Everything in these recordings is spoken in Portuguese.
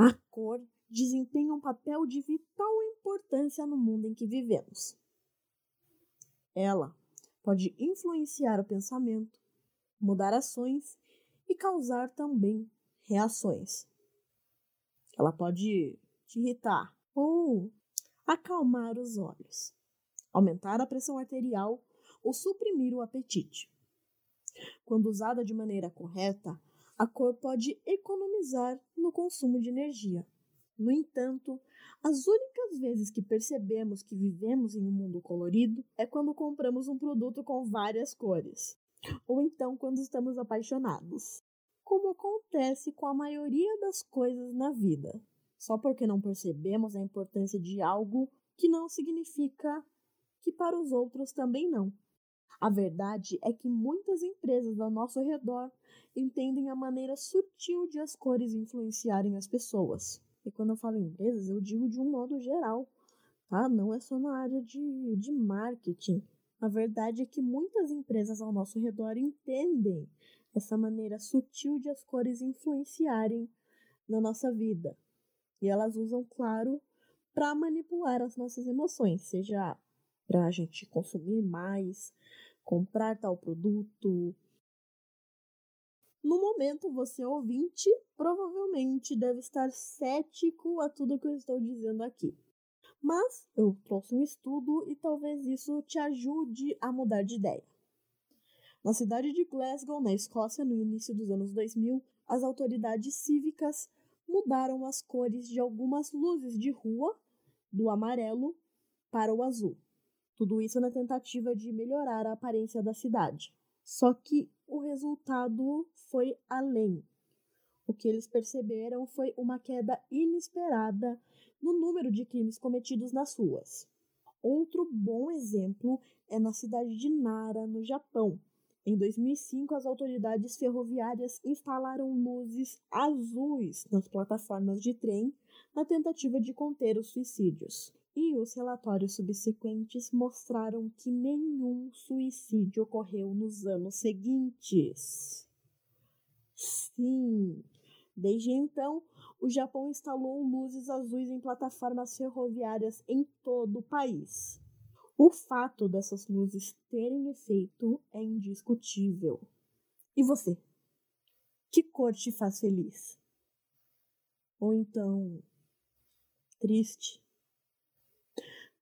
A cor desempenha um papel de vital importância no mundo em que vivemos. Ela pode influenciar o pensamento, mudar ações e causar também reações. Ela pode te irritar ou acalmar os olhos, aumentar a pressão arterial ou suprimir o apetite. Quando usada de maneira correta, a cor pode economizar no consumo de energia. No entanto, as únicas vezes que percebemos que vivemos em um mundo colorido é quando compramos um produto com várias cores, ou então quando estamos apaixonados, como acontece com a maioria das coisas na vida. Só porque não percebemos a importância de algo que não significa que para os outros também não. A verdade é que muitas empresas ao nosso redor entendem a maneira sutil de as cores influenciarem as pessoas. E quando eu falo empresas, eu digo de um modo geral, tá? Não é só na área de, de marketing. A verdade é que muitas empresas ao nosso redor entendem essa maneira sutil de as cores influenciarem na nossa vida. E elas usam, claro, para manipular as nossas emoções, seja para a gente consumir mais, comprar tal produto. No momento, você ouvinte provavelmente deve estar cético a tudo que eu estou dizendo aqui. Mas eu trouxe um estudo e talvez isso te ajude a mudar de ideia. Na cidade de Glasgow, na Escócia, no início dos anos 2000, as autoridades cívicas mudaram as cores de algumas luzes de rua do amarelo para o azul. Tudo isso na tentativa de melhorar a aparência da cidade. Só que o resultado foi além. O que eles perceberam foi uma queda inesperada no número de crimes cometidos nas ruas. Outro bom exemplo é na cidade de Nara, no Japão. Em 2005, as autoridades ferroviárias instalaram luzes azuis nas plataformas de trem na tentativa de conter os suicídios e os relatórios subsequentes mostraram que nenhum suicídio ocorreu nos anos seguintes. Sim, desde então, o Japão instalou luzes azuis em plataformas ferroviárias em todo o país. O fato dessas luzes terem efeito é indiscutível. E você? Que cor te faz feliz? Ou então, triste?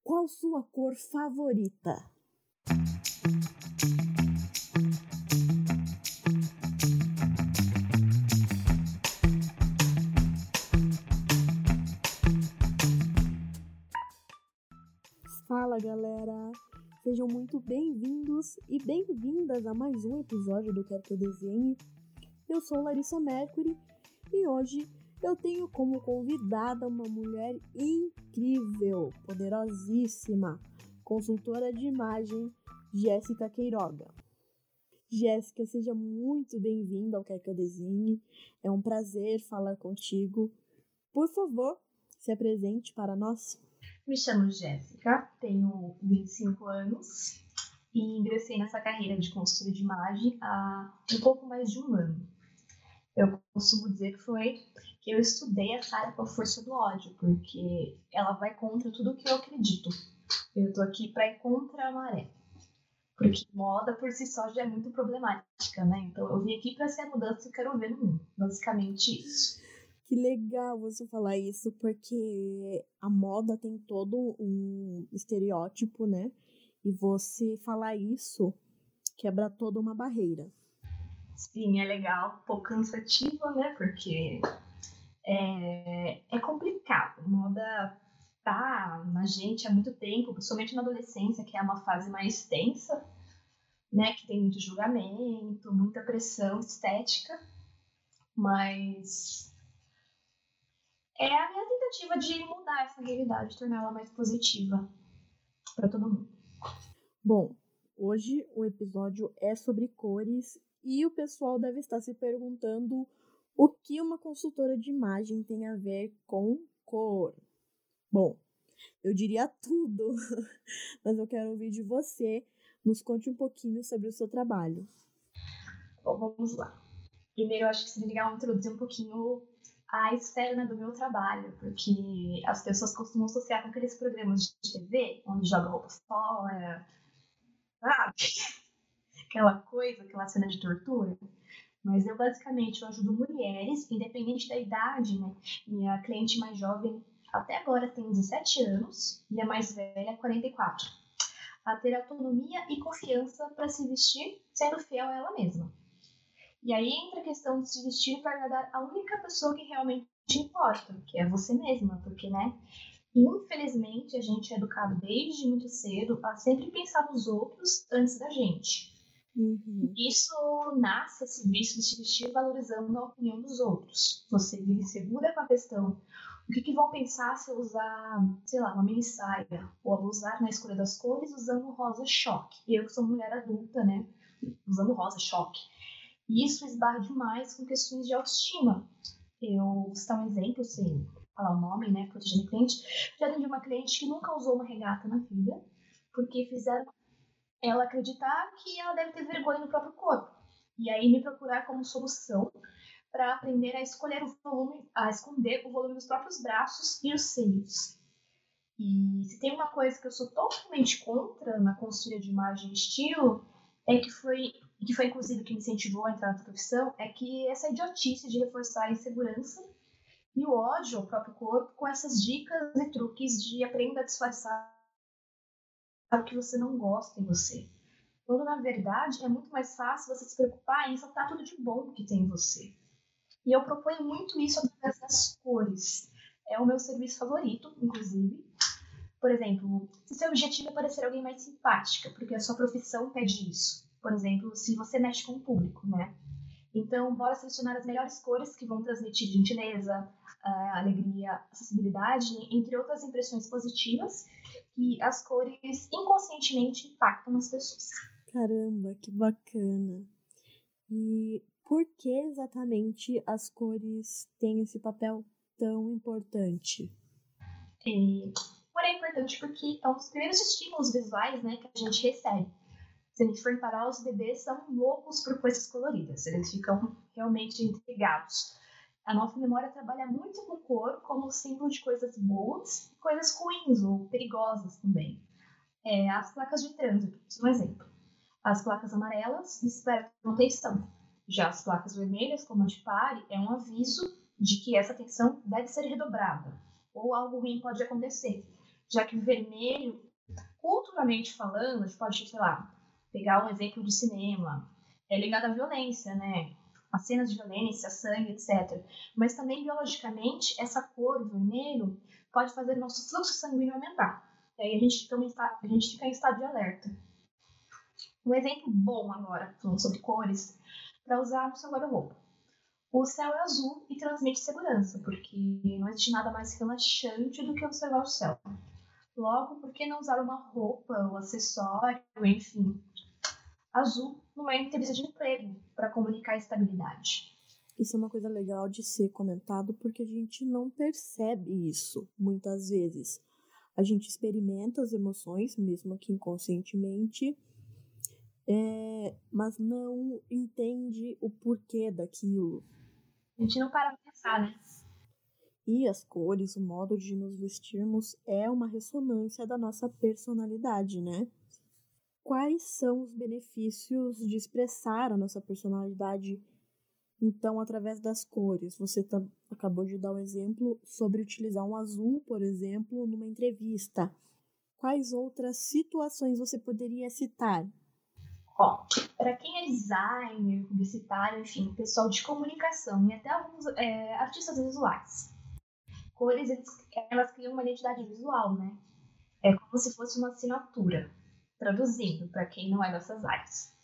Qual sua cor favorita? Fala galera! Sejam muito bem-vindos e bem-vindas a mais um episódio do Quero Que Eu Desenhe. Eu sou Larissa Mercury e hoje eu tenho como convidada uma mulher incrível, poderosíssima, consultora de imagem, Jéssica Queiroga. Jéssica, seja muito bem-vinda ao Quer Que Eu Desenhe. É um prazer falar contigo. Por favor, se apresente para nós. Me chamo Jéssica, tenho 25 anos e ingressei nessa carreira de consultora de imagem há um pouco mais de um ano. Eu costumo dizer que foi eu estudei essa área com a força do ódio, porque ela vai contra tudo que eu acredito. Eu tô aqui para ir contra a maré. Porque moda por si só já é muito problemática, né? Então eu vim aqui para ser a mudança que eu quero ver no mundo. Basicamente isso. Que legal você falar isso, porque a moda tem todo um estereótipo, né? E você falar isso quebra toda uma barreira. Sim, é legal, um pouco cansativo, né? Porque é, é complicado. Moda tá na gente há muito tempo, principalmente na adolescência, que é uma fase mais tensa, né? Que tem muito julgamento, muita pressão estética. Mas é a minha tentativa de mudar essa realidade, torná-la mais positiva para todo mundo. Bom, hoje o episódio é sobre cores e o pessoal deve estar se perguntando o que uma consultora de imagem tem a ver com cor. Bom, eu diria tudo, mas eu quero ouvir de você. Nos conte um pouquinho sobre o seu trabalho. Bom, vamos lá. Primeiro, eu acho que seria legal introduzir um pouquinho a esfera né, do meu trabalho, porque as pessoas costumam associar com aqueles programas de TV, onde joga roupa fora, sabe? Aquela coisa, aquela cena de tortura. Mas eu basicamente eu ajudo mulheres, independente da idade, né? Minha cliente mais jovem até agora tem 17 anos e a mais velha 44. A ter autonomia e confiança para se vestir, sendo fiel a ela mesma. E aí entra a questão de se vestir para agradar a única pessoa que realmente importa, que é você mesma, porque, né? Infelizmente, a gente é educado desde muito cedo a sempre pensar nos outros antes da gente. Uhum. Isso nasce esse vício de vestir valorizando a opinião dos outros. Você vive segura com a questão o que, que, vão pensar se eu usar, sei lá, uma mini saia ou abusar na escolha das cores usando rosa choque? Eu que sou mulher adulta, né? Usando rosa choque. E isso esbarra demais com questões de autoestima. Eu vou citar um exemplo, sem falar o nome, né, protegendo cliente. Já atendi uma cliente que nunca usou uma regata na vida, porque fizeram ela acreditar que ela deve ter vergonha no próprio corpo. E aí me procurar como solução para aprender a escolher o volume, a esconder o volume dos próprios braços e os seios. E se tem uma coisa que eu sou totalmente contra na consultoria de imagem e estilo, é que foi que foi inclusive que me incentivou a entrar na profissão, é que essa idiotice de reforçar a insegurança e o ódio ao próprio corpo com essas dicas e truques de aprenda a disfarçar o que você não gosta em você. Quando na verdade é muito mais fácil você se preocupar em ressaltar tudo de bom que tem em você. E eu proponho muito isso através das cores. É o meu serviço favorito, inclusive. Por exemplo, se seu objetivo é parecer alguém mais simpática, porque a sua profissão pede isso por exemplo, se você mexe com o público, né? Então, bora selecionar as melhores cores que vão transmitir gentileza, alegria, acessibilidade, entre outras impressões positivas que as cores inconscientemente impactam nas pessoas. Caramba, que bacana! E por que exatamente as cores têm esse papel tão importante? É, porém, é importante porque é um dos primeiros estímulos visuais né, que a gente recebe. Se a gente for reparar, os bebês são loucos por coisas coloridas, eles ficam realmente intrigados. A nossa memória trabalha muito com cor como símbolo de coisas boas e coisas ruins ou perigosas também. É, as placas de trânsito, um exemplo. As placas amarelas despertam atenção. Já as placas vermelhas, como a de pare, é um aviso de que essa atenção deve ser redobrada ou algo ruim pode acontecer. Já que o vermelho, culturalmente falando, a gente pode, sei lá, pegar um exemplo de cinema, é ligado à violência, né? As cenas de violência, sangue, etc. Mas também, biologicamente, essa cor, vermelho, pode fazer nosso fluxo sanguíneo aumentar. E aí a gente a gente fica em estado de alerta. Um exemplo bom agora, falando sobre cores, para usar no seu guarda-roupa. O céu é azul e transmite segurança, porque não existe nada mais relaxante do que observar o céu. Logo, por que não usar uma roupa, um acessório, enfim, azul numa entrevista de emprego para comunicar estabilidade? Isso é uma coisa legal de ser comentado porque a gente não percebe isso muitas vezes. A gente experimenta as emoções, mesmo que inconscientemente, é, mas não entende o porquê daquilo. A gente não para pra pensar, né? E as cores, o modo de nos vestirmos é uma ressonância da nossa personalidade, né? Quais são os benefícios de expressar a nossa personalidade, então, através das cores? Você acabou de dar um exemplo sobre utilizar um azul, por exemplo, numa entrevista. Quais outras situações você poderia citar? Para quem é designer, publicitário, enfim, pessoal de comunicação e até alguns é, artistas visuais, cores, eles, elas criam uma identidade visual, né? É como se fosse uma assinatura, traduzindo para quem não é dessas áreas.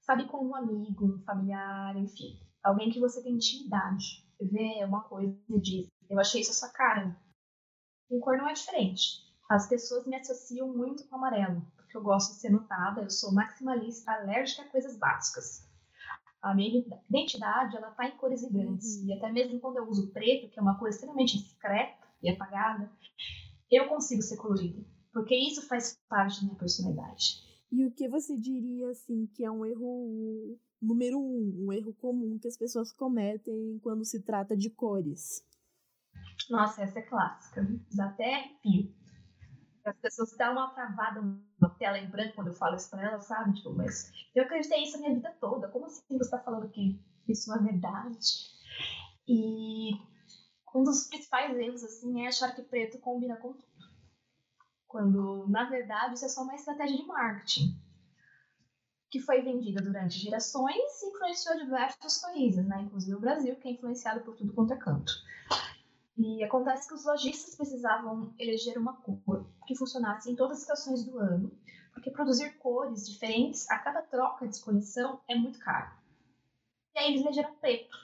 Sabe como um amigo, um familiar, enfim, alguém que você tem intimidade, vê uma coisa e diz, eu achei isso a sua cara. Com cor não é diferente. As pessoas me associam muito com amarelo, porque eu gosto de ser notada, eu sou maximalista, alérgica a coisas básicas a minha identidade ela está em cores vibrantes. Uhum. E até mesmo quando eu uso preto, que é uma cor extremamente discreta e apagada, eu consigo ser colorida. Porque isso faz parte da minha personalidade. E o que você diria, assim, que é um erro número um, um erro comum que as pessoas cometem quando se trata de cores? Nossa, essa é clássica. Dá até arrepio. As pessoas dão uma travada na tela em branco quando eu falo isso pra elas, sabe? Tipo, mas eu acreditei isso a minha vida toda. Como assim você tá falando que isso não é verdade? E um dos principais erros, assim, é achar que preto combina com tudo. Quando, na verdade, isso é só uma estratégia de marketing que foi vendida durante gerações e influenciou diversos países, né? inclusive o Brasil, que é influenciado por tudo quanto é canto. E acontece que os lojistas precisavam eleger uma cor que funcionasse em todas as estações do ano, porque produzir cores diferentes a cada troca de escolhição é muito caro. E aí eles elegeram preto.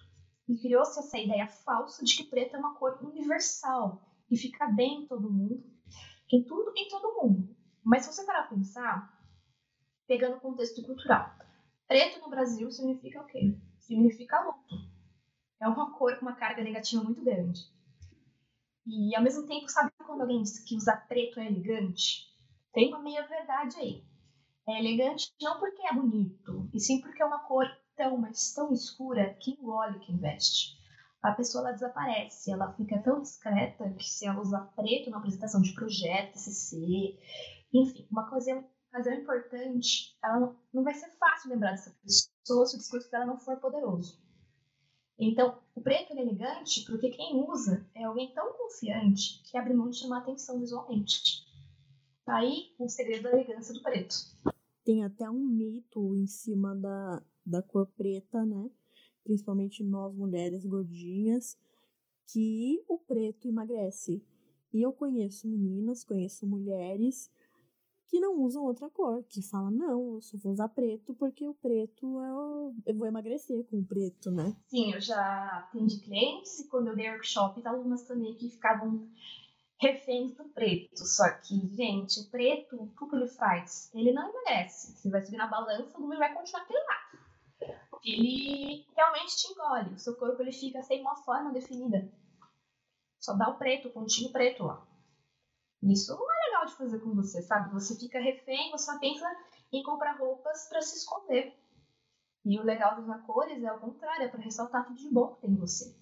E criou-se essa ideia falsa de que preto é uma cor universal e fica bem em todo mundo, em tudo em todo mundo. Mas se você parar a pensar, pegando o contexto cultural, preto no Brasil significa o quê? Significa luto. É uma cor com uma carga negativa muito grande. E ao mesmo tempo, sabe quando alguém diz que usar preto é elegante? Tem uma meia verdade aí. É elegante não porque é bonito, e sim porque é uma cor tão, mas tão escura que engole quem veste. A pessoa ela desaparece, ela fica tão discreta que se ela usar preto na apresentação de projeto, TCC, enfim, uma ocasião, ocasião importante, ela não, não vai ser fácil lembrar dessa pessoa se o discurso dela não for poderoso. Então, o preto é elegante porque quem usa é alguém tão confiante que abre mão de chamar atenção visualmente. Tá aí o segredo da elegância do preto. Tem até um mito em cima da, da cor preta, né? Principalmente nós mulheres gordinhas, que o preto emagrece. E eu conheço meninas, conheço mulheres que não usam outra cor, que falam, não, eu só vou usar preto porque o preto é o... eu vou emagrecer com o preto, né? Sim, eu já atendi clientes e quando eu dei workshop, alunas também que ficavam reféns do preto. Só que, gente, o preto, o que ele faz? Ele não emagrece. Você vai subir na balança, o número vai continuar aquele lá. Ele realmente te engole. O seu corpo ele fica sem uma forma definida. Só dá o preto, o pontinho preto lá. Isso não é legal de fazer com você, sabe? Você fica refém, você só pensa em comprar roupas para se esconder. E o legal das cores é o contrário, é para ressaltar tudo de bom que tem em você.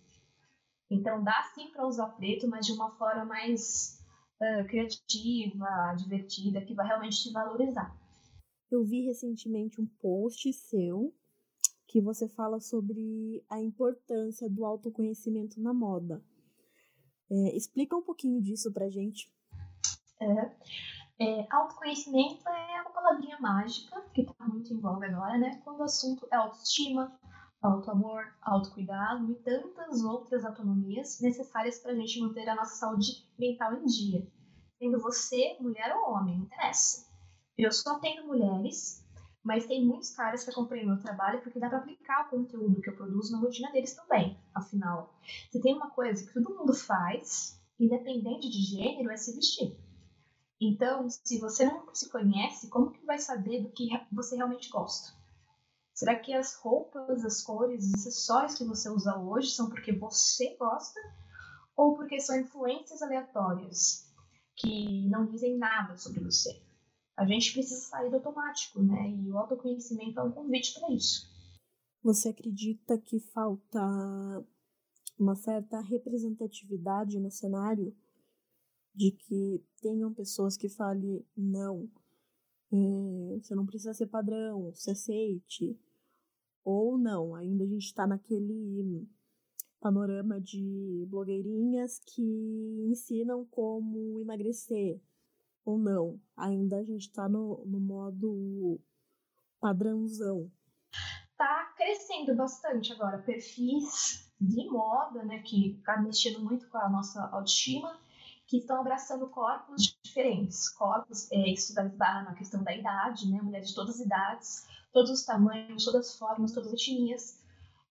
Então dá sim para usar preto, mas de uma forma mais uh, criativa, divertida, que vai realmente te valorizar. Eu vi recentemente um post seu que você fala sobre a importância do autoconhecimento na moda. É, explica um pouquinho disso pra gente. É, é, autoconhecimento é uma palavrinha mágica que está muito em voga agora, né? Quando o assunto é autoestima, autoamor, autocuidado e tantas outras autonomias necessárias para a gente manter a nossa saúde mental em dia. Sendo você mulher ou homem, não interessa. Eu só atendo mulheres, mas tem muitos caras que acompanham meu trabalho porque dá para aplicar o conteúdo que eu produzo na rotina deles também. Afinal, se tem uma coisa que todo mundo faz, independente de gênero, é se vestir. Então, se você não se conhece, como que vai saber do que você realmente gosta? Será que as roupas, as cores, os acessórios que você usa hoje são porque você gosta ou porque são influências aleatórias que não dizem nada sobre você? A gente precisa sair do automático, né? E o autoconhecimento é um convite para isso. Você acredita que falta uma certa representatividade no cenário de que tenham pessoas que falem não, é, você não precisa ser padrão, se aceite, ou não, ainda a gente está naquele panorama de blogueirinhas que ensinam como emagrecer, ou não, ainda a gente está no, no modo padrãozão. Tá crescendo bastante agora perfis de moda, né, que tá mexendo muito com a nossa autoestima, que estão abraçando corpos diferentes. Corpos, é, isso esbarra na questão da idade, né? Mulheres de todas as idades, todos os tamanhos, todas as formas, todas as etnias,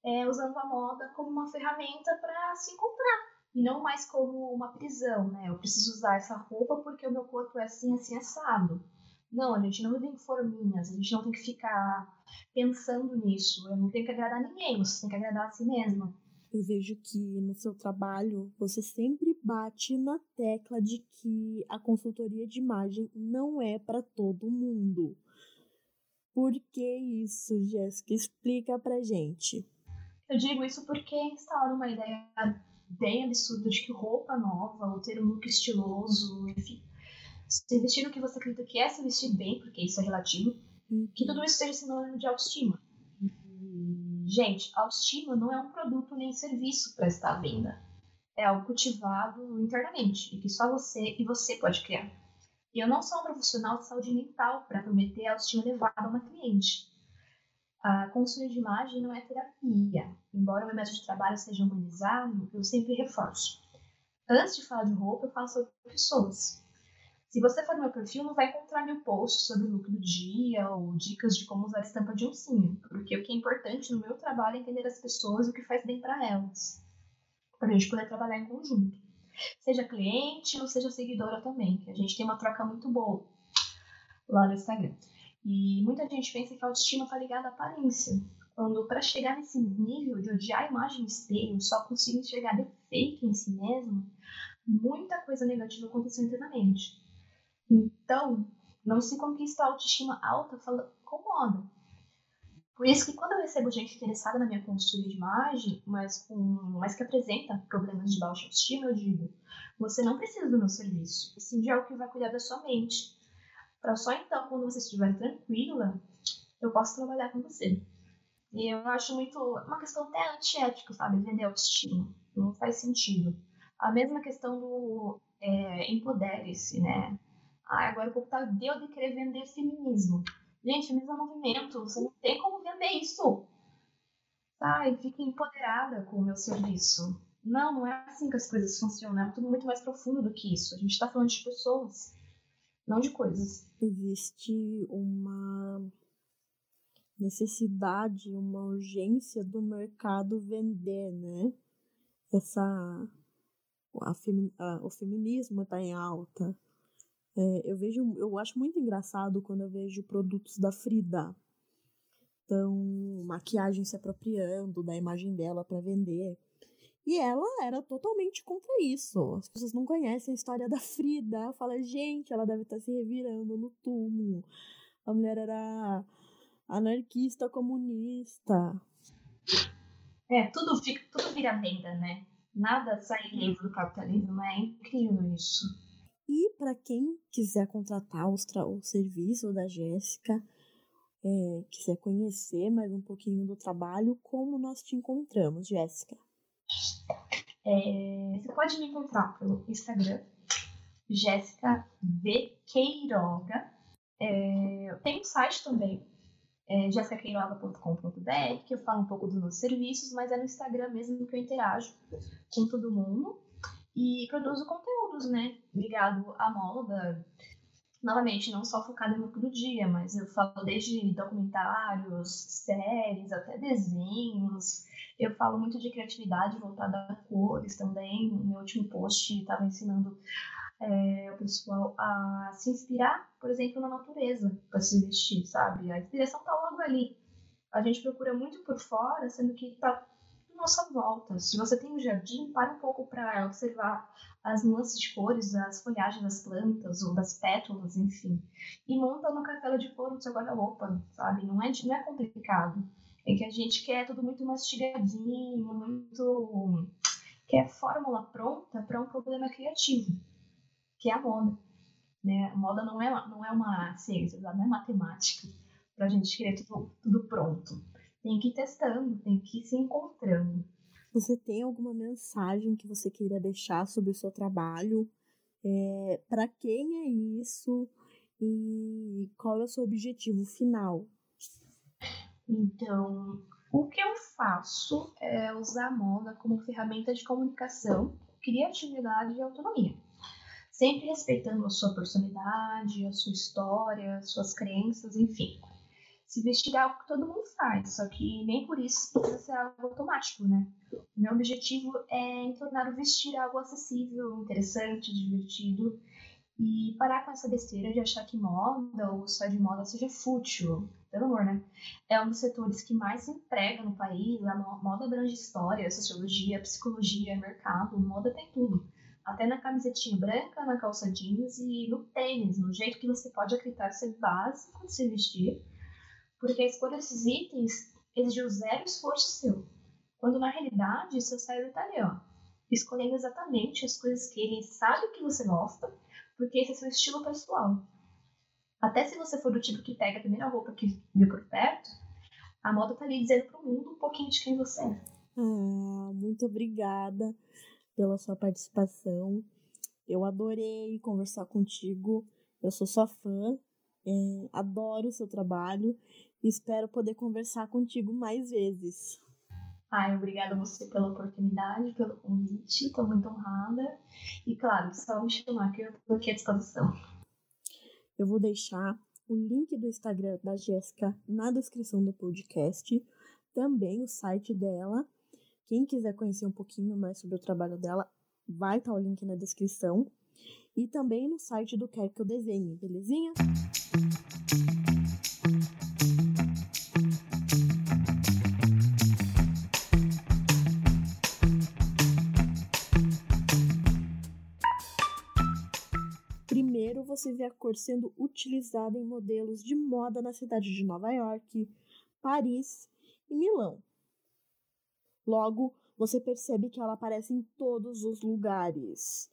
é, usando a moda como uma ferramenta para se encontrar. E não mais como uma prisão, né? Eu preciso usar essa roupa porque o meu corpo é assim, assim, assado. Não, a gente não vive em forminhas, a gente não tem que ficar pensando nisso. Eu não tenho que agradar ninguém, você tem que agradar a si mesma eu vejo que no seu trabalho você sempre bate na tecla de que a consultoria de imagem não é para todo mundo. Por que isso, Jéssica? Explica pra gente. Eu digo isso porque instaura uma ideia bem absurda de que roupa nova, ou ter um look estiloso, enfim, se vestir no que você acredita que é se vestir bem, porque isso é relativo, uhum. que tudo isso seja sinônimo de autoestima. Gente, autoestima não é um produto nem serviço para estar à venda. É algo cultivado internamente e que só você e você pode criar. E eu não sou um profissional de saúde mental para prometer autoestima elevada a uma cliente. A consultoria de imagem não é terapia. Embora o meu método de trabalho seja humanizado, eu sempre reforço. Antes de falar de roupa, eu falo sobre pessoas. Se você for no meu perfil, não vai encontrar mil posts sobre o look do dia ou dicas de como usar estampa de oncinha, porque o que é importante no meu trabalho é entender as pessoas e o que faz bem para elas, para a gente poder trabalhar em conjunto. Seja cliente ou seja seguidora também, que a gente tem uma troca muito boa lá no Instagram. E muita gente pensa que a autoestima está ligada à aparência, quando para chegar nesse nível de odiar a imagem espelho, só consigo enxergar defeito em si mesmo, muita coisa negativa aconteceu internamente. Então, não se conquista a autoestima alta com moda. Por isso que quando eu recebo gente interessada na minha consultoria de imagem, mas, com, mas que apresenta problemas de baixa autoestima, eu digo, você não precisa do meu serviço, sim de algo que vai cuidar da sua mente. Para só então, quando você estiver tranquila, eu posso trabalhar com você. E eu acho muito uma questão até antiética, sabe? Vender autoestima. Não faz sentido. A mesma questão do é, empodere-se, né? Ah, agora o povo tá deu de querer vender feminismo. Gente, feminismo é movimento, você não tem como vender isso. Sai, fique empoderada com o meu serviço. Não, não é assim que as coisas funcionam, é tudo muito mais profundo do que isso. A gente tá falando de pessoas, não de coisas. Existe uma necessidade, uma urgência do mercado vender, né? Essa a, a, o feminismo está em alta, é, eu vejo, eu acho muito engraçado quando eu vejo produtos da Frida. Então, maquiagem se apropriando da imagem dela para vender. E ela era totalmente contra isso. As pessoas não conhecem a história da Frida. Fala, gente, ela deve estar tá se revirando no túmulo. A mulher era anarquista, comunista. É, tudo, fica, tudo vira venda, né? Nada sai livre do capitalismo. É incrível isso. E para quem quiser contratar o, o serviço da Jéssica, é, quiser conhecer mais um pouquinho do trabalho, como nós te encontramos, Jéssica? É, você pode me encontrar pelo Instagram, Jéssica V. Queiroga. É, tenho um site também, é, jessicaqueiroga.com.br, que eu falo um pouco dos meus serviços, mas é no Instagram mesmo que eu interajo com todo mundo e produzo conteúdos, né, ligado à moda. Novamente, não só focado no do dia, mas eu falo desde documentários, séries, até desenhos. Eu falo muito de criatividade voltada a cores também. No meu último post estava ensinando é, o pessoal a se inspirar, por exemplo, na natureza para se vestir, sabe? A inspiração está logo ali. A gente procura muito por fora, sendo que está nossa volta. Se você tem um jardim, para um pouco para observar as nuances de cores, as folhagens das plantas ou das pétalas, enfim. E monta uma cartela de cor no seu guarda-roupa, sabe? Não é, não é complicado. É que a gente quer tudo muito mastigadinho, muito. quer fórmula pronta para um problema criativo, que é a moda. Né? A moda não é, não é uma ciência, não é matemática, para a gente querer tudo, tudo pronto tem que ir testando, tem que ir se encontrando. Você tem alguma mensagem que você queira deixar sobre o seu trabalho? É, para quem é isso? E qual é o seu objetivo final? Então, o que eu faço é usar a moda como ferramenta de comunicação, criatividade e autonomia. Sempre respeitando a sua personalidade, a sua história, suas crenças, enfim se vestir é algo que todo mundo faz, só que nem por isso precisa ser algo automático, né? O meu objetivo é tornar o vestir algo acessível, interessante, divertido e parar com essa besteira de achar que moda ou só de moda seja fútil. Pelo amor, né? É um dos setores que mais emprega no país. A moda abrange história, sociologia, psicologia, mercado. Moda tem tudo. Até na camisetinha branca, na calça jeans e no tênis, no jeito que você pode acreditar ser básico de se vestir porque a escolha desses itens exigiu zero esforço seu. Quando na realidade seu cérebro está ali, ó, escolhendo exatamente as coisas que ele sabe que você gosta, porque esse é seu estilo pessoal. Até se você for do tipo que pega a primeira roupa que viu por perto, a moda tá ali dizendo pro mundo um pouquinho de quem você é. Ah, muito obrigada pela sua participação. Eu adorei conversar contigo. Eu sou sua fã, é, adoro o seu trabalho e espero poder conversar contigo mais vezes. Ai, obrigada a você pela oportunidade, pelo convite, estou muito honrada. E claro, só me chamar que eu estou aqui à disposição. Eu vou deixar o link do Instagram da Jéssica na descrição do podcast, também o site dela. Quem quiser conhecer um pouquinho mais sobre o trabalho dela, vai estar o link na descrição. E também no site do Quer Que Eu Desenhe, belezinha? Você vê a cor sendo utilizada em modelos de moda na cidade de Nova York, Paris e Milão. Logo, você percebe que ela aparece em todos os lugares: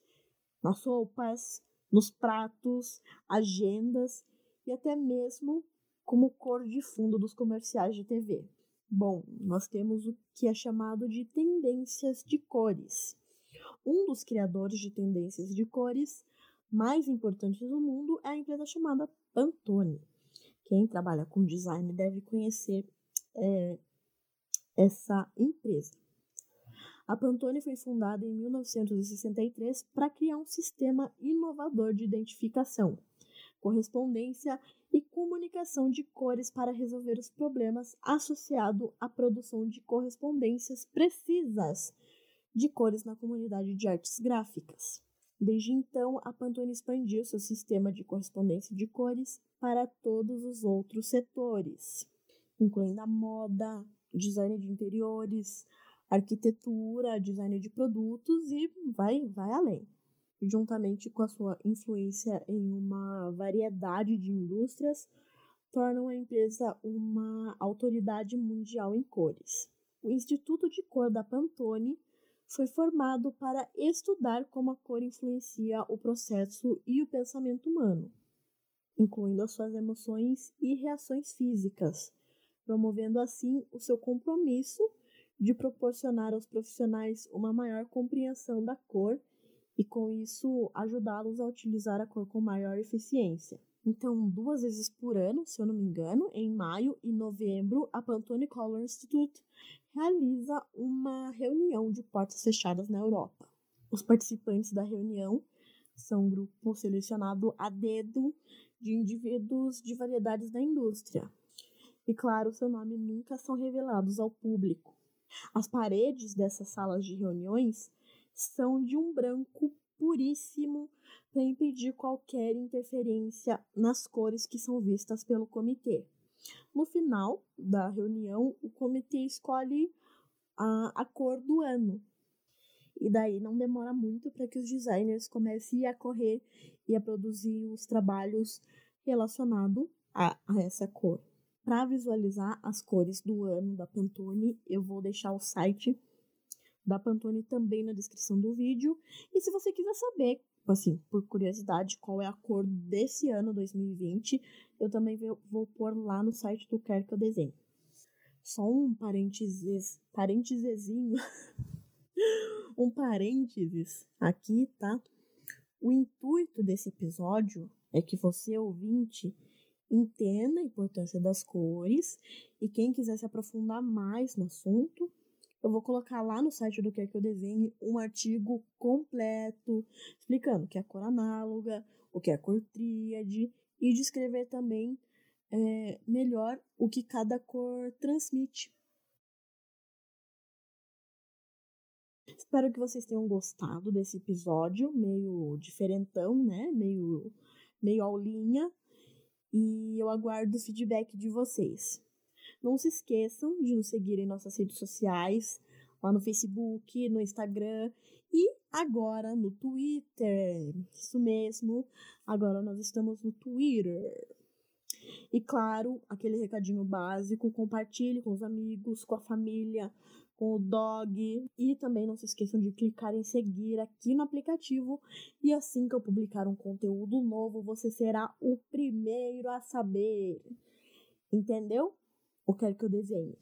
nas roupas, nos pratos, agendas e até mesmo como cor de fundo dos comerciais de TV. Bom, nós temos o que é chamado de tendências de cores. Um dos criadores de tendências de cores mais importantes do mundo é a empresa chamada Pantone. Quem trabalha com design deve conhecer é, essa empresa. A Pantone foi fundada em 1963 para criar um sistema inovador de identificação, correspondência e comunicação de cores para resolver os problemas associados à produção de correspondências precisas de cores na comunidade de artes gráficas. Desde então, a Pantone expandiu seu sistema de correspondência de cores para todos os outros setores, incluindo a moda, design de interiores, arquitetura, design de produtos e vai, vai além. Juntamente com a sua influência em uma variedade de indústrias, tornam a empresa uma autoridade mundial em cores. O Instituto de Cor da Pantone foi formado para estudar como a cor influencia o processo e o pensamento humano, incluindo as suas emoções e reações físicas, promovendo assim o seu compromisso de proporcionar aos profissionais uma maior compreensão da cor e, com isso, ajudá-los a utilizar a cor com maior eficiência. Então, duas vezes por ano, se eu não me engano, em maio e novembro, a Pantone Color Institute realiza uma reunião de portas fechadas na Europa. Os participantes da reunião são um grupo selecionado a dedo de indivíduos de variedades da indústria. E claro, seu nome nunca são revelados ao público. As paredes dessas salas de reuniões são de um branco puríssimo para impedir qualquer interferência nas cores que são vistas pelo comitê. No final da reunião, o comitê escolhe a, a cor do ano. E daí não demora muito para que os designers comecem a correr e a produzir os trabalhos relacionados a, a essa cor. Para visualizar as cores do ano da Pantone, eu vou deixar o site da Pantone também na descrição do vídeo. E se você quiser saber, assim, por curiosidade, qual é a cor desse ano 2020, eu também vou pôr lá no site do Quer Que Eu Desenhe. Só um parênteses, parêntesezinho, um parênteses aqui, tá? O intuito desse episódio é que você, ouvinte, entenda a importância das cores e quem quiser se aprofundar mais no assunto, eu vou colocar lá no site do Quer Que Eu Desenhe um artigo completo explicando o que é cor análoga, o que é cor tríade e descrever também é, melhor o que cada cor transmite. Espero que vocês tenham gostado desse episódio, meio diferentão, né? Meio, meio aulinha e eu aguardo o feedback de vocês. Não se esqueçam de nos seguir em nossas redes sociais, lá no Facebook, no Instagram e agora no Twitter. Isso mesmo, agora nós estamos no Twitter. E claro, aquele recadinho básico, compartilhe com os amigos, com a família, com o dog. E também não se esqueçam de clicar em seguir aqui no aplicativo. E assim que eu publicar um conteúdo novo, você será o primeiro a saber. Entendeu? ou quer que eu desenhe?